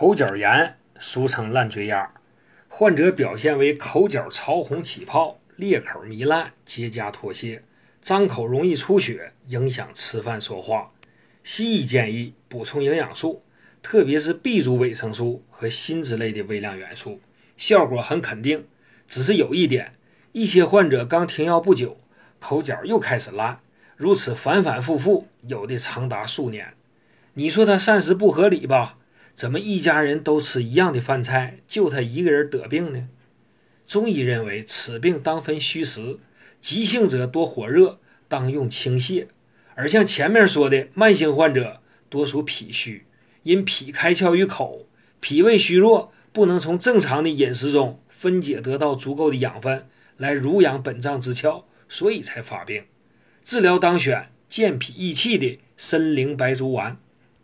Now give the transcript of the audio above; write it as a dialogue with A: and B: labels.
A: 口角炎，俗称烂嘴眼，患者表现为口角潮红起泡、裂口糜烂、结痂脱屑，张口容易出血，影响吃饭说话。西医建议补充营养素，特别是 B 族维生素和锌之类的微量元素，效果很肯定。只是有一点，一些患者刚停药不久，口角又开始烂，如此反反复复，有的长达数年。你说他膳食不合理吧？怎么一家人都吃一样的饭菜，就他一个人得病呢？中医认为此病当分虚实，急性者多火热，当用清泻；而像前面说的慢性患者，多属脾虚，因脾开窍于口，脾胃虚弱，不能从正常的饮食中分解得到足够的养分来濡养本脏之窍，所以才发病。治疗当选健脾益气的参苓白术丸。